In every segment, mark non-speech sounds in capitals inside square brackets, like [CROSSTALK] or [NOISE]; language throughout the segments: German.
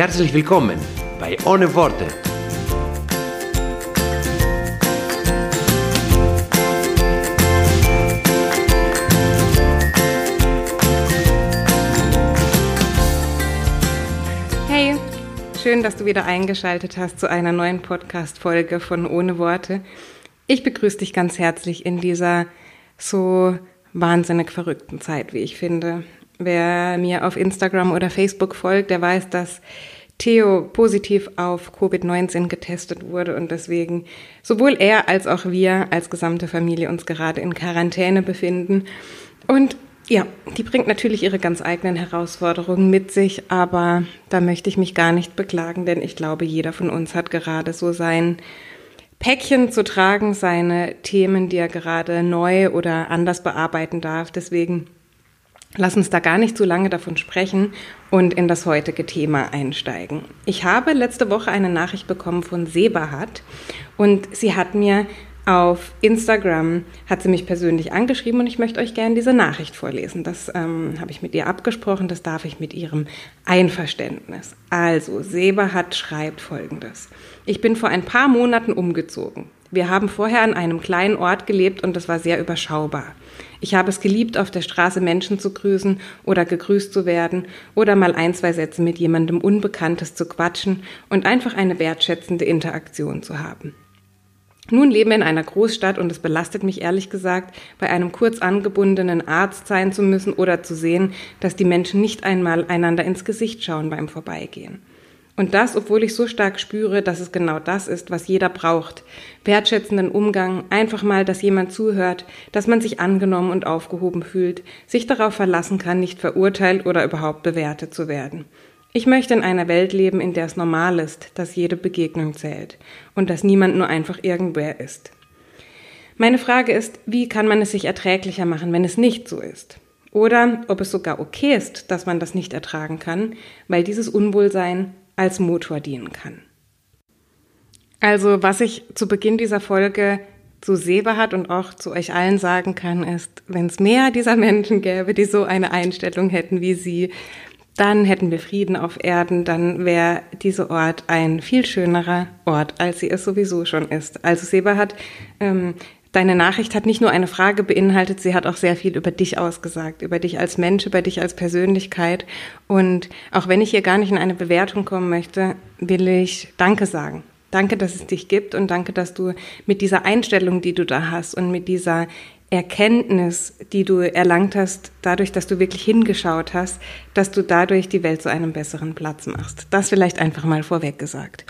Herzlich willkommen bei Ohne Worte. Hey, schön, dass du wieder eingeschaltet hast zu einer neuen Podcast-Folge von Ohne Worte. Ich begrüße dich ganz herzlich in dieser so wahnsinnig verrückten Zeit, wie ich finde. Wer mir auf Instagram oder Facebook folgt, der weiß, dass Theo positiv auf Covid-19 getestet wurde und deswegen sowohl er als auch wir als gesamte Familie uns gerade in Quarantäne befinden. Und ja, die bringt natürlich ihre ganz eigenen Herausforderungen mit sich, aber da möchte ich mich gar nicht beklagen, denn ich glaube, jeder von uns hat gerade so sein Päckchen zu tragen, seine Themen, die er gerade neu oder anders bearbeiten darf. Deswegen Lass uns da gar nicht zu lange davon sprechen und in das heutige Thema einsteigen. Ich habe letzte Woche eine Nachricht bekommen von Sebahat und sie hat mir auf Instagram, hat sie mich persönlich angeschrieben und ich möchte euch gerne diese Nachricht vorlesen. Das ähm, habe ich mit ihr abgesprochen, das darf ich mit ihrem Einverständnis. Also, Sebahat schreibt folgendes. Ich bin vor ein paar Monaten umgezogen. Wir haben vorher an einem kleinen Ort gelebt und es war sehr überschaubar. Ich habe es geliebt, auf der Straße Menschen zu grüßen oder gegrüßt zu werden oder mal ein, zwei Sätze mit jemandem Unbekanntes zu quatschen und einfach eine wertschätzende Interaktion zu haben. Nun leben wir in einer Großstadt und es belastet mich ehrlich gesagt, bei einem kurz angebundenen Arzt sein zu müssen oder zu sehen, dass die Menschen nicht einmal einander ins Gesicht schauen beim Vorbeigehen. Und das, obwohl ich so stark spüre, dass es genau das ist, was jeder braucht. Wertschätzenden Umgang, einfach mal, dass jemand zuhört, dass man sich angenommen und aufgehoben fühlt, sich darauf verlassen kann, nicht verurteilt oder überhaupt bewertet zu werden. Ich möchte in einer Welt leben, in der es normal ist, dass jede Begegnung zählt und dass niemand nur einfach irgendwer ist. Meine Frage ist, wie kann man es sich erträglicher machen, wenn es nicht so ist? Oder ob es sogar okay ist, dass man das nicht ertragen kann, weil dieses Unwohlsein als Motor dienen kann. Also, was ich zu Beginn dieser Folge zu Seba hat und auch zu euch allen sagen kann, ist, wenn es mehr dieser Menschen gäbe, die so eine Einstellung hätten wie sie, dann hätten wir Frieden auf Erden, dann wäre dieser Ort ein viel schönerer Ort, als sie es sowieso schon ist. Also Seba hat, ähm, deine Nachricht hat nicht nur eine Frage beinhaltet, sie hat auch sehr viel über dich ausgesagt, über dich als Mensch, über dich als Persönlichkeit. Und auch wenn ich hier gar nicht in eine Bewertung kommen möchte, will ich Danke sagen. Danke, dass es dich gibt und danke, dass du mit dieser Einstellung, die du da hast und mit dieser Erkenntnis, die du erlangt hast, dadurch, dass du wirklich hingeschaut hast, dass du dadurch die Welt zu einem besseren Platz machst. Das vielleicht einfach mal vorweg gesagt.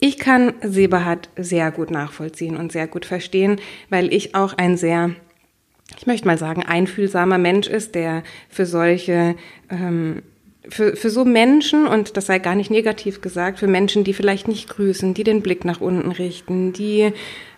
Ich kann Sebahat sehr gut nachvollziehen und sehr gut verstehen, weil ich auch ein sehr ich möchte mal sagen, einfühlsamer Mensch ist, der für solche ähm, für, für so Menschen, und das sei gar nicht negativ gesagt, für Menschen, die vielleicht nicht grüßen, die den Blick nach unten richten, die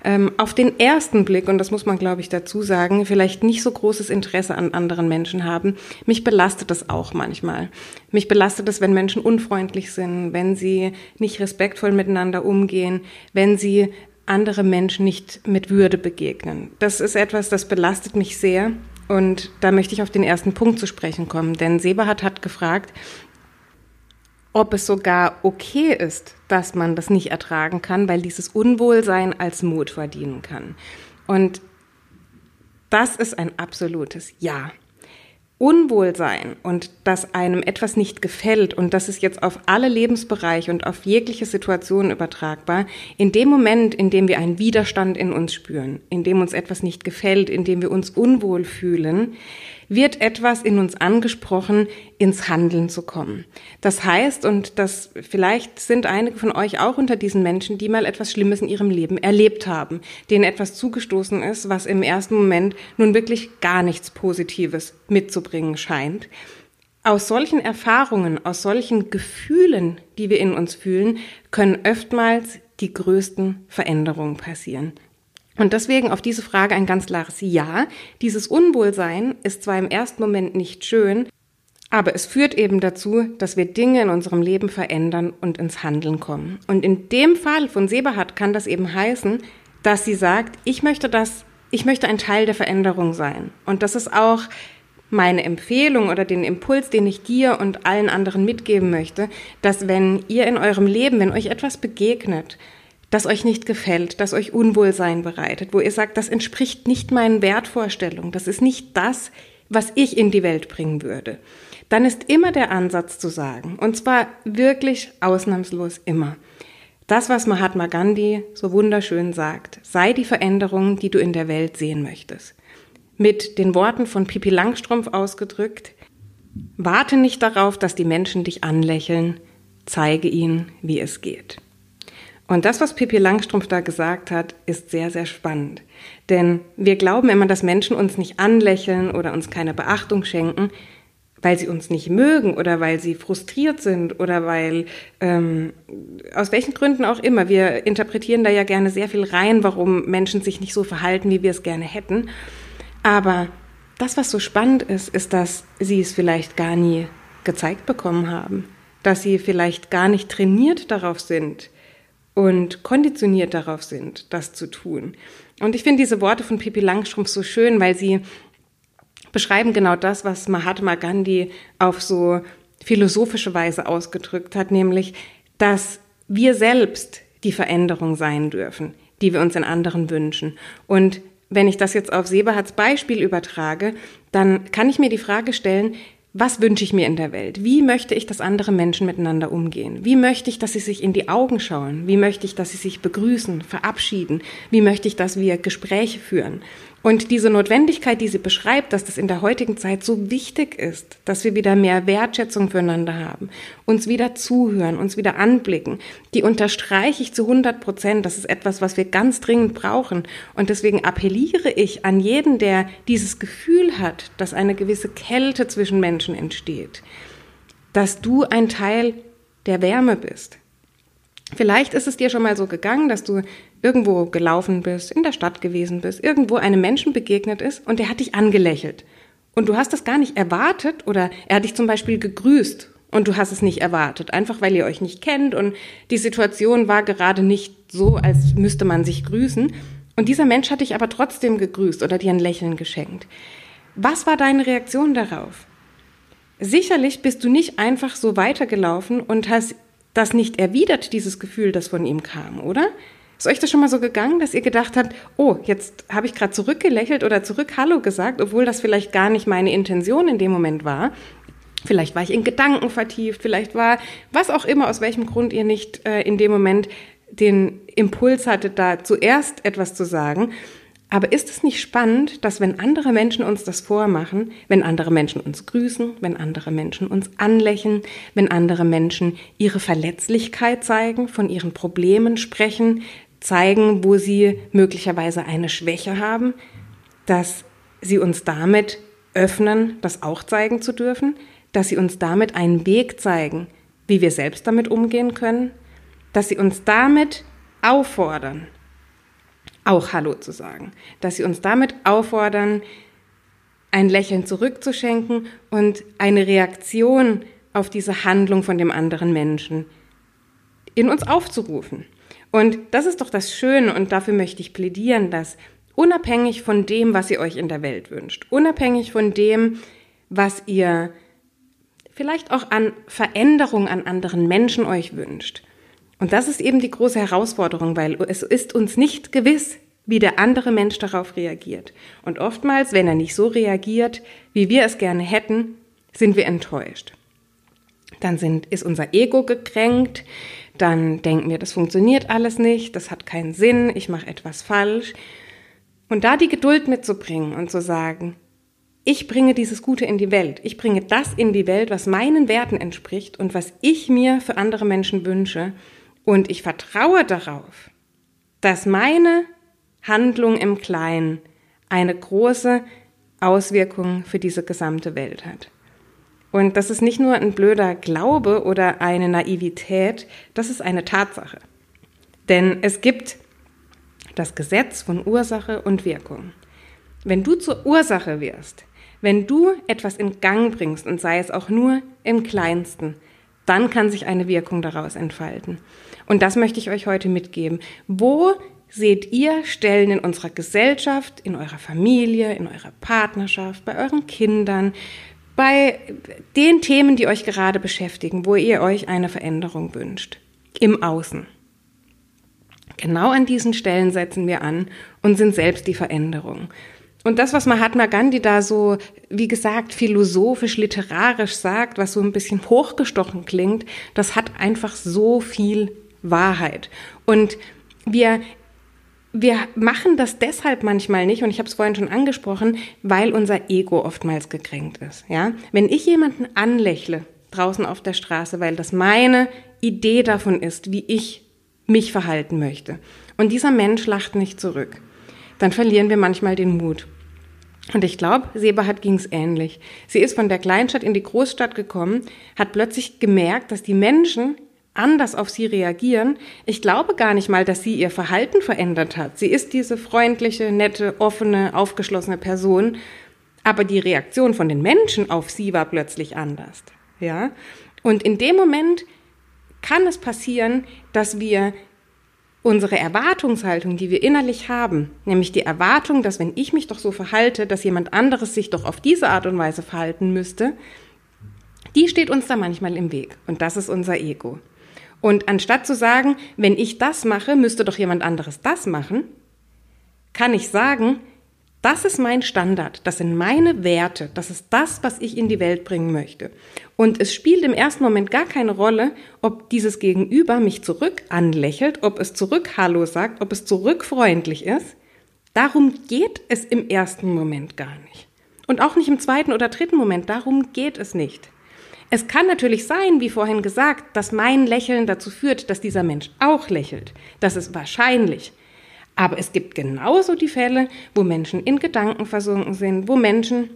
ähm, auf den ersten Blick, und das muss man, glaube ich, dazu sagen, vielleicht nicht so großes Interesse an anderen Menschen haben, mich belastet das auch manchmal. Mich belastet es, wenn Menschen unfreundlich sind, wenn sie nicht respektvoll miteinander umgehen, wenn sie andere Menschen nicht mit Würde begegnen. Das ist etwas, das belastet mich sehr. Und da möchte ich auf den ersten Punkt zu sprechen kommen, denn Sebahat hat gefragt, ob es sogar okay ist, dass man das nicht ertragen kann, weil dieses Unwohlsein als Mut verdienen kann. Und das ist ein absolutes Ja. Unwohlsein und dass einem etwas nicht gefällt und das ist jetzt auf alle Lebensbereiche und auf jegliche Situation übertragbar, in dem Moment, in dem wir einen Widerstand in uns spüren, in dem uns etwas nicht gefällt, in dem wir uns unwohl fühlen, wird etwas in uns angesprochen, ins Handeln zu kommen. Das heißt, und das vielleicht sind einige von euch auch unter diesen Menschen, die mal etwas Schlimmes in ihrem Leben erlebt haben, denen etwas zugestoßen ist, was im ersten Moment nun wirklich gar nichts Positives mitzubringen scheint. aus solchen Erfahrungen, aus solchen Gefühlen, die wir in uns fühlen, können oftmals die größten Veränderungen passieren. Und deswegen auf diese Frage ein ganz klares Ja. Dieses Unwohlsein ist zwar im ersten Moment nicht schön, aber es führt eben dazu, dass wir Dinge in unserem Leben verändern und ins Handeln kommen. Und in dem Fall von Seberhardt kann das eben heißen, dass sie sagt, ich möchte das, ich möchte ein Teil der Veränderung sein. Und das ist auch meine Empfehlung oder den Impuls, den ich dir und allen anderen mitgeben möchte, dass wenn ihr in eurem Leben, wenn euch etwas begegnet, das euch nicht gefällt, das euch Unwohlsein bereitet, wo ihr sagt, das entspricht nicht meinen Wertvorstellungen, das ist nicht das, was ich in die Welt bringen würde, dann ist immer der Ansatz zu sagen, und zwar wirklich ausnahmslos immer, das, was Mahatma Gandhi so wunderschön sagt, sei die Veränderung, die du in der Welt sehen möchtest mit den Worten von Pipi Langstrumpf ausgedrückt, warte nicht darauf, dass die Menschen dich anlächeln, zeige ihnen, wie es geht. Und das, was Pippi Langstrumpf da gesagt hat, ist sehr, sehr spannend. Denn wir glauben immer, dass Menschen uns nicht anlächeln oder uns keine Beachtung schenken, weil sie uns nicht mögen oder weil sie frustriert sind oder weil, ähm, aus welchen Gründen auch immer. Wir interpretieren da ja gerne sehr viel rein, warum Menschen sich nicht so verhalten, wie wir es gerne hätten. Aber das, was so spannend ist, ist, dass sie es vielleicht gar nie gezeigt bekommen haben, dass sie vielleicht gar nicht trainiert darauf sind und konditioniert darauf sind, das zu tun. Und ich finde diese Worte von Pippi Langstrumpf so schön, weil sie beschreiben genau das, was Mahatma Gandhi auf so philosophische Weise ausgedrückt hat, nämlich, dass wir selbst die Veränderung sein dürfen, die wir uns in anderen wünschen. Und wenn ich das jetzt auf Seberhards Beispiel übertrage, dann kann ich mir die Frage stellen, was wünsche ich mir in der Welt? Wie möchte ich, dass andere Menschen miteinander umgehen? Wie möchte ich, dass sie sich in die Augen schauen? Wie möchte ich, dass sie sich begrüßen, verabschieden? Wie möchte ich, dass wir Gespräche führen? Und diese Notwendigkeit, die sie beschreibt, dass das in der heutigen Zeit so wichtig ist, dass wir wieder mehr Wertschätzung füreinander haben, uns wieder zuhören, uns wieder anblicken, die unterstreiche ich zu 100 Prozent. Das ist etwas, was wir ganz dringend brauchen. Und deswegen appelliere ich an jeden, der dieses Gefühl hat, dass eine gewisse Kälte zwischen Menschen entsteht, dass du ein Teil der Wärme bist. Vielleicht ist es dir schon mal so gegangen, dass du irgendwo gelaufen bist, in der Stadt gewesen bist, irgendwo einem Menschen begegnet ist und der hat dich angelächelt. Und du hast das gar nicht erwartet oder er hat dich zum Beispiel gegrüßt und du hast es nicht erwartet, einfach weil ihr euch nicht kennt und die Situation war gerade nicht so, als müsste man sich grüßen. Und dieser Mensch hat dich aber trotzdem gegrüßt oder dir ein Lächeln geschenkt. Was war deine Reaktion darauf? Sicherlich bist du nicht einfach so weitergelaufen und hast das nicht erwidert, dieses Gefühl, das von ihm kam, oder? Ist euch das schon mal so gegangen, dass ihr gedacht habt, oh, jetzt habe ich gerade zurückgelächelt oder zurück Hallo gesagt, obwohl das vielleicht gar nicht meine Intention in dem Moment war? Vielleicht war ich in Gedanken vertieft, vielleicht war was auch immer, aus welchem Grund ihr nicht äh, in dem Moment den Impuls hattet, da zuerst etwas zu sagen. Aber ist es nicht spannend, dass wenn andere Menschen uns das vormachen, wenn andere Menschen uns grüßen, wenn andere Menschen uns anlächeln, wenn andere Menschen ihre Verletzlichkeit zeigen, von ihren Problemen sprechen, zeigen, wo sie möglicherweise eine Schwäche haben, dass sie uns damit öffnen, das auch zeigen zu dürfen, dass sie uns damit einen Weg zeigen, wie wir selbst damit umgehen können, dass sie uns damit auffordern, auch Hallo zu sagen. Dass sie uns damit auffordern, ein Lächeln zurückzuschenken und eine Reaktion auf diese Handlung von dem anderen Menschen in uns aufzurufen. Und das ist doch das Schöne und dafür möchte ich plädieren, dass unabhängig von dem, was ihr euch in der Welt wünscht, unabhängig von dem, was ihr vielleicht auch an Veränderung an anderen Menschen euch wünscht, und das ist eben die große Herausforderung, weil es ist uns nicht gewiss, wie der andere Mensch darauf reagiert. Und oftmals, wenn er nicht so reagiert, wie wir es gerne hätten, sind wir enttäuscht. Dann sind, ist unser Ego gekränkt, dann denken wir, das funktioniert alles nicht, das hat keinen Sinn, ich mache etwas falsch. Und da die Geduld mitzubringen und zu sagen, ich bringe dieses Gute in die Welt, ich bringe das in die Welt, was meinen Werten entspricht und was ich mir für andere Menschen wünsche, und ich vertraue darauf, dass meine Handlung im Kleinen eine große Auswirkung für diese gesamte Welt hat. Und das ist nicht nur ein blöder Glaube oder eine Naivität, das ist eine Tatsache. Denn es gibt das Gesetz von Ursache und Wirkung. Wenn du zur Ursache wirst, wenn du etwas in Gang bringst und sei es auch nur im kleinsten, dann kann sich eine Wirkung daraus entfalten. Und das möchte ich euch heute mitgeben. Wo seht ihr Stellen in unserer Gesellschaft, in eurer Familie, in eurer Partnerschaft, bei euren Kindern, bei den Themen, die euch gerade beschäftigen, wo ihr euch eine Veränderung wünscht, im Außen? Genau an diesen Stellen setzen wir an und sind selbst die Veränderung. Und das, was Mahatma Gandhi da so, wie gesagt, philosophisch, literarisch sagt, was so ein bisschen hochgestochen klingt, das hat einfach so viel Wahrheit. Und wir, wir machen das deshalb manchmal nicht, und ich habe es vorhin schon angesprochen, weil unser Ego oftmals gekränkt ist. Ja? Wenn ich jemanden anlächle draußen auf der Straße, weil das meine Idee davon ist, wie ich mich verhalten möchte, und dieser Mensch lacht nicht zurück, dann verlieren wir manchmal den Mut. Und ich glaube, Seberhard ging es ähnlich. Sie ist von der Kleinstadt in die Großstadt gekommen, hat plötzlich gemerkt, dass die Menschen anders auf sie reagieren. Ich glaube gar nicht mal, dass sie ihr Verhalten verändert hat. Sie ist diese freundliche, nette, offene, aufgeschlossene Person, aber die Reaktion von den Menschen auf sie war plötzlich anders. Ja? Und in dem Moment kann es passieren, dass wir unsere Erwartungshaltung, die wir innerlich haben, nämlich die Erwartung, dass wenn ich mich doch so verhalte, dass jemand anderes sich doch auf diese Art und Weise verhalten müsste, die steht uns da manchmal im Weg. Und das ist unser Ego. Und anstatt zu sagen, wenn ich das mache, müsste doch jemand anderes das machen, kann ich sagen, das ist mein Standard, das sind meine Werte, das ist das, was ich in die Welt bringen möchte. Und es spielt im ersten Moment gar keine Rolle, ob dieses Gegenüber mich zurück anlächelt, ob es zurück Hallo sagt, ob es zurück freundlich ist. Darum geht es im ersten Moment gar nicht. Und auch nicht im zweiten oder dritten Moment, darum geht es nicht. Es kann natürlich sein, wie vorhin gesagt, dass mein Lächeln dazu führt, dass dieser Mensch auch lächelt. Das ist wahrscheinlich. Aber es gibt genauso die Fälle, wo Menschen in Gedanken versunken sind, wo Menschen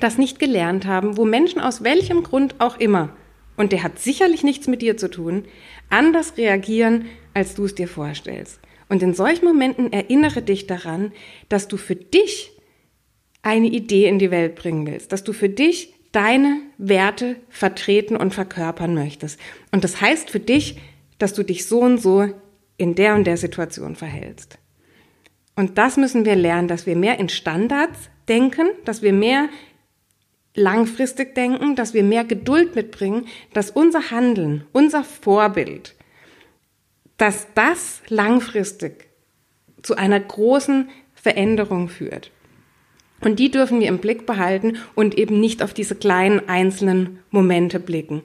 das nicht gelernt haben, wo Menschen aus welchem Grund auch immer, und der hat sicherlich nichts mit dir zu tun, anders reagieren, als du es dir vorstellst. Und in solchen Momenten erinnere dich daran, dass du für dich eine Idee in die Welt bringen willst, dass du für dich deine Werte vertreten und verkörpern möchtest. Und das heißt für dich, dass du dich so und so in der und der Situation verhältst. Und das müssen wir lernen, dass wir mehr in Standards denken, dass wir mehr langfristig denken, dass wir mehr Geduld mitbringen, dass unser Handeln, unser Vorbild, dass das langfristig zu einer großen Veränderung führt. Und die dürfen wir im Blick behalten und eben nicht auf diese kleinen einzelnen Momente blicken.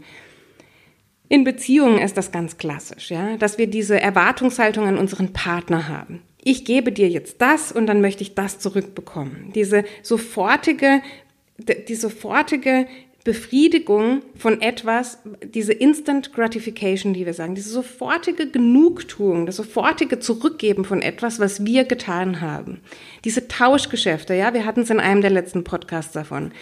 In Beziehungen ist das ganz klassisch, ja, dass wir diese Erwartungshaltung an unseren Partner haben ich gebe dir jetzt das und dann möchte ich das zurückbekommen. Diese sofortige, die sofortige Befriedigung von etwas, diese Instant Gratification, die wir sagen, diese sofortige Genugtuung, das sofortige Zurückgeben von etwas, was wir getan haben. Diese Tauschgeschäfte, ja, wir hatten es in einem der letzten Podcasts davon.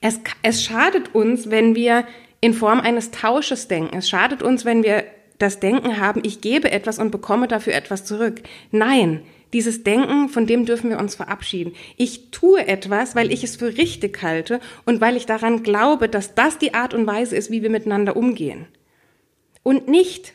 Es, es schadet uns, wenn wir in Form eines Tausches denken. Es schadet uns, wenn wir das Denken haben, ich gebe etwas und bekomme dafür etwas zurück. Nein, dieses Denken, von dem dürfen wir uns verabschieden. Ich tue etwas, weil ich es für richtig halte und weil ich daran glaube, dass das die Art und Weise ist, wie wir miteinander umgehen. Und nicht,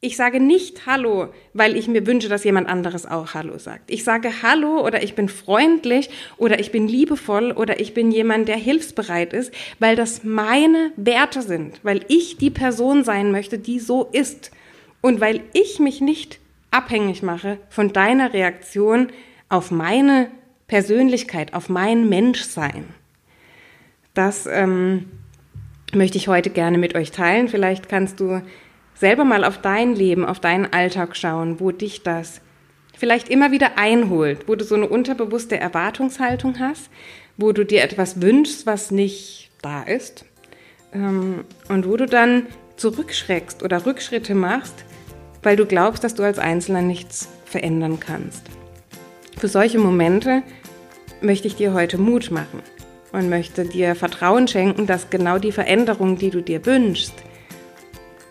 ich sage nicht Hallo, weil ich mir wünsche, dass jemand anderes auch Hallo sagt. Ich sage Hallo oder ich bin freundlich oder ich bin liebevoll oder ich bin jemand, der hilfsbereit ist, weil das meine Werte sind, weil ich die Person sein möchte, die so ist und weil ich mich nicht abhängig mache von deiner Reaktion auf meine Persönlichkeit, auf mein Menschsein. Das ähm, möchte ich heute gerne mit euch teilen. Vielleicht kannst du selber mal auf dein Leben, auf deinen Alltag schauen, wo dich das vielleicht immer wieder einholt, wo du so eine unterbewusste Erwartungshaltung hast, wo du dir etwas wünschst, was nicht da ist ähm, und wo du dann zurückschreckst oder Rückschritte machst, weil du glaubst, dass du als Einzelner nichts verändern kannst. Für solche Momente möchte ich dir heute Mut machen. und möchte dir Vertrauen schenken, dass genau die Veränderung, die du dir wünschst,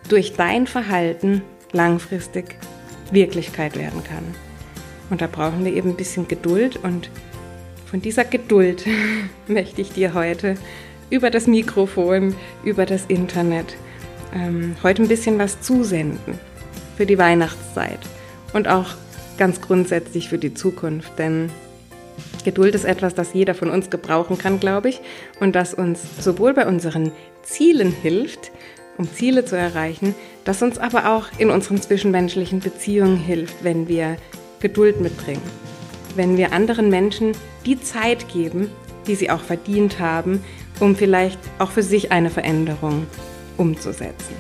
durch dein Verhalten langfristig Wirklichkeit werden kann. Und da brauchen wir eben ein bisschen Geduld und von dieser Geduld [LAUGHS] möchte ich dir heute über das Mikrofon, über das Internet ähm, heute ein bisschen was zusenden für die Weihnachtszeit und auch ganz grundsätzlich für die Zukunft. Denn Geduld ist etwas, das jeder von uns gebrauchen kann, glaube ich, und das uns sowohl bei unseren Zielen hilft, um Ziele zu erreichen, das uns aber auch in unseren zwischenmenschlichen Beziehungen hilft, wenn wir Geduld mitbringen wenn wir anderen Menschen die Zeit geben, die sie auch verdient haben, um vielleicht auch für sich eine Veränderung umzusetzen.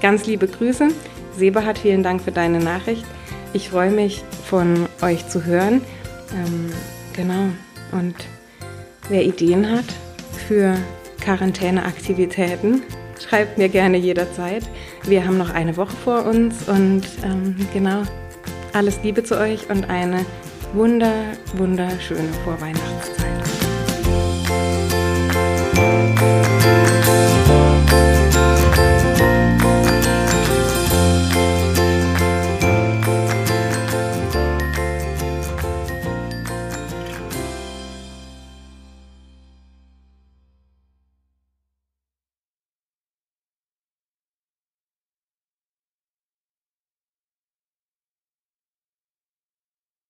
Ganz liebe Grüße. Seberhard, vielen Dank für deine Nachricht. Ich freue mich, von euch zu hören. Ähm, genau. Und wer Ideen hat für Quarantäneaktivitäten, schreibt mir gerne jederzeit. Wir haben noch eine Woche vor uns und ähm, genau. Alles Liebe zu euch und eine wunder, wunderschöne Vorweihnachtszeit.